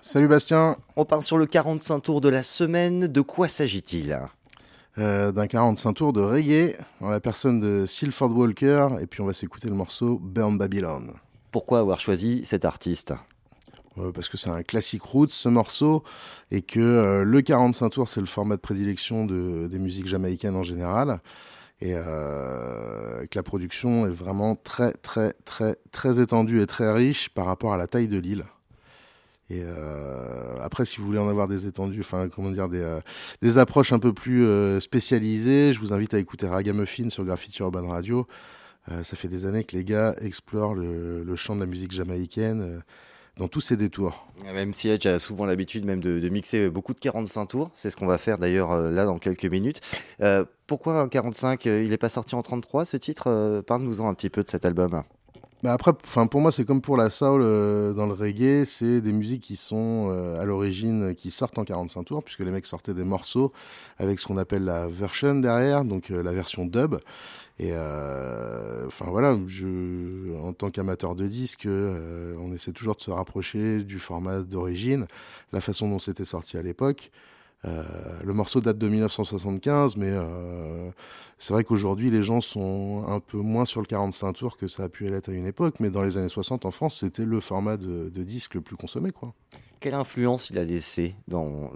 Salut Bastien. On part sur le 45 tours de la semaine. De quoi s'agit-il? Euh, D'un 45 tours de reggae, en la personne de Silford Walker, et puis on va s'écouter le morceau Burn Babylon. Pourquoi avoir choisi cet artiste? Euh, parce que c'est un classique roots ce morceau et que euh, le 45 tours c'est le format de prédilection de, des musiques jamaïcaines en général et euh, que la production est vraiment très très très très étendue et très riche par rapport à la taille de l'île. Et après, si vous voulez en avoir des étendues, enfin comment dire, des, des approches un peu plus spécialisées, je vous invite à écouter Ragamuffin sur Graffiti Urban Radio. ça fait des années que les gars explorent le, le champ de la musique jamaïcaine dans tous ces détours. Même si Edge a souvent l'habitude même de, mixer beaucoup de 45 tours, c'est ce qu'on va faire d'ailleurs euh, là dans quelques minutes. Euh, pourquoi un 45 euh, Il n'est pas sorti en 33 ce titre? Parle-nous-en un petit peu de cet album. Bah après, enfin pour moi, c'est comme pour la soul dans le reggae, c'est des musiques qui sont à l'origine qui sortent en 45 tours, puisque les mecs sortaient des morceaux avec ce qu'on appelle la version derrière, donc la version dub. Et euh, enfin voilà, je, en tant qu'amateur de disques, euh, on essaie toujours de se rapprocher du format d'origine, la façon dont c'était sorti à l'époque. Euh, le morceau date de 1975, mais c'est vrai qu'aujourd'hui les gens sont un peu moins sur le 45 tours que ça a pu l'être à une époque, mais dans les années 60 en France, c'était le format de, disque le plus consommé. Quoi. Quelle influence il a laissé dans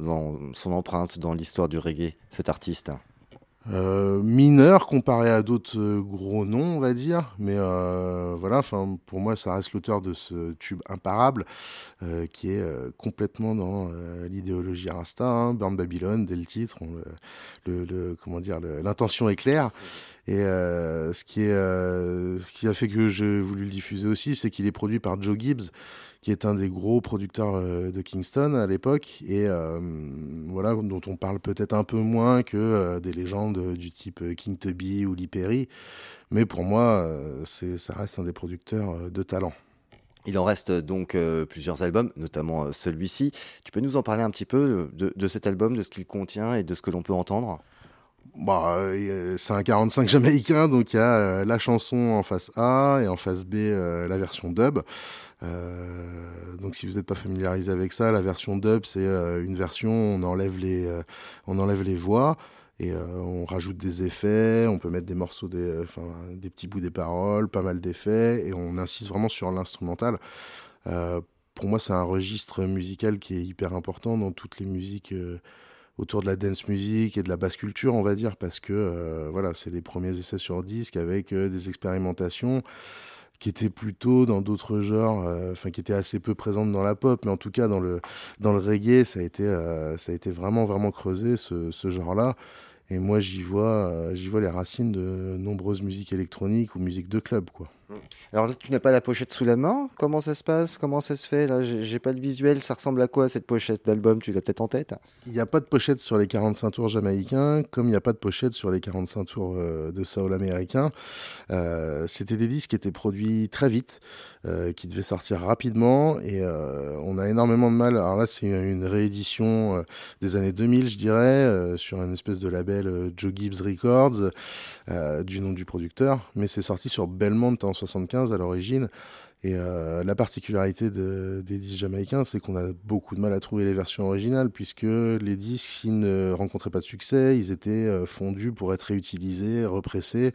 son empreinte dans l'histoire du reggae, cet artiste? Euh, mineur comparé à d'autres euh, gros noms, on va dire. Mais euh, voilà, enfin, pour moi, ça reste l'auteur de ce tube imparable qui est complètement dans l'idéologie Rasta, hein, Burn Babylon, dès le titre. comment dire, l'intention est claire. Et ce, qui est, ce qui a fait que j'ai voulu le diffuser aussi, c'est qu'il est produit par Joe Gibbs, qui est un des gros producteurs euh, de Kingston à l'époque et euh, voilà dont on parle peut-être un peu moins que euh, des légendes du type King Tubby ou Lee Perry, mais pour moi ça reste un des producteurs de talent. Il en reste donc plusieurs albums, notamment celui-ci. Tu peux nous en parler un petit peu de cet album, de ce qu'il contient et de ce que l'on peut entendre? Bah, c'est un 45 jamaïcain, donc il y a la chanson en face A et en face B la version dub. Euh, donc si vous n'êtes pas familiarisé avec ça, la version dub, c'est euh, une version, on enlève les, euh, on enlève les voix et on rajoute des effets, on peut mettre des morceaux, des, des petits bouts des paroles, pas mal d'effets, et on insiste vraiment sur l'instrumental. pour moi, c'est un registre musical qui est hyper important dans toutes les musiques autour de la dance music et de la basse culture, on va dire, parce que voilà, c'est les premiers essais sur disque avec des expérimentations qui était plutôt dans d'autres genres, euh, enfin qui était assez peu présente dans la pop, mais en tout cas dans le dans le reggae, ça a été euh, ça a été vraiment vraiment creusé ce, ce genre-là. Et moi, j'y vois, euh, j'y vois les racines de nombreuses musiques électroniques ou musiques de club, quoi. Alors là, tu n'as pas la pochette sous la main. Comment ça se passe? Comment ça se fait? Là, j'ai pas de visuel. Ça ressemble à quoi cette pochette d'album? Tu l'as peut-être en tête? Il n'y a pas de pochette sur les 45 tours jamaïcains, comme il n'y a pas de pochette sur les 45 tours euh, de soul américain. Euh, C'était des disques qui étaient produits très vite, euh, qui devaient sortir rapidement, et on a énormément de mal. Alors là, c'est une réédition des années 2000, je dirais, sur une espèce de label Joe Gibbs Records, du nom du producteur, mais c'est sorti sur Belmont en 75 à l'origine. Et euh, la particularité de, des disques jamaïcains, c'est qu'on a beaucoup de mal à trouver les versions originales, puisque les disques, s'ils ne rencontraient pas de succès, ils étaient euh, fondus pour être réutilisés, repressés.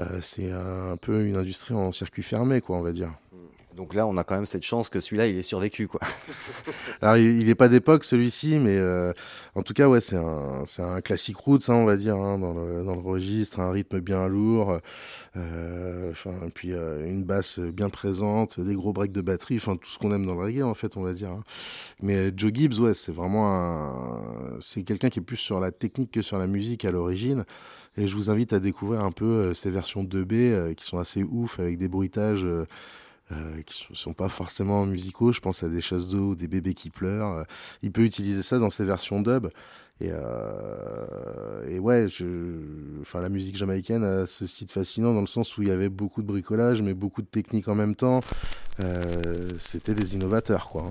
Euh, c'est un, peu une industrie en circuit fermé, quoi, on va dire. Donc là, on a quand même cette chance que celui-là, il est survécu, quoi. Alors, il n'est pas d'époque, celui-ci, mais euh, en tout cas, ouais, c'est un, un classique route, ça, on va dire, hein, dans, le, dans le registre, un rythme bien lourd, euh, puis euh, une basse bien présente, des gros breaks de batterie, enfin, tout ce qu'on aime dans le reggae, en fait, on va dire. Hein. Mais Joe Gibbs, ouais, c'est vraiment c'est quelqu'un qui est plus sur la technique que sur la musique à l'origine. Et je vous invite à découvrir un peu ces versions 2B qui sont assez ouf, avec des bruitages qui sont pas forcément musicaux. Je pense à des chasses d'eau ou des bébés qui pleurent. il peut utiliser ça dans ses versions dub. Et, et ouais, je, enfin, la musique jamaïcaine a ce site fascinant dans le sens où il y avait beaucoup de bricolage, mais beaucoup de techniques en même temps. C'était des innovateurs, quoi.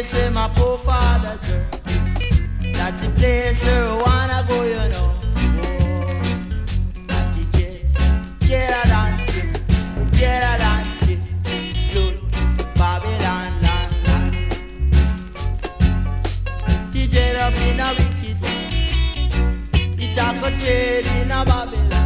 place where my poor father's. That's the place where I wanna go, you know. Up in a wicked one, it a go trade in a Babylon.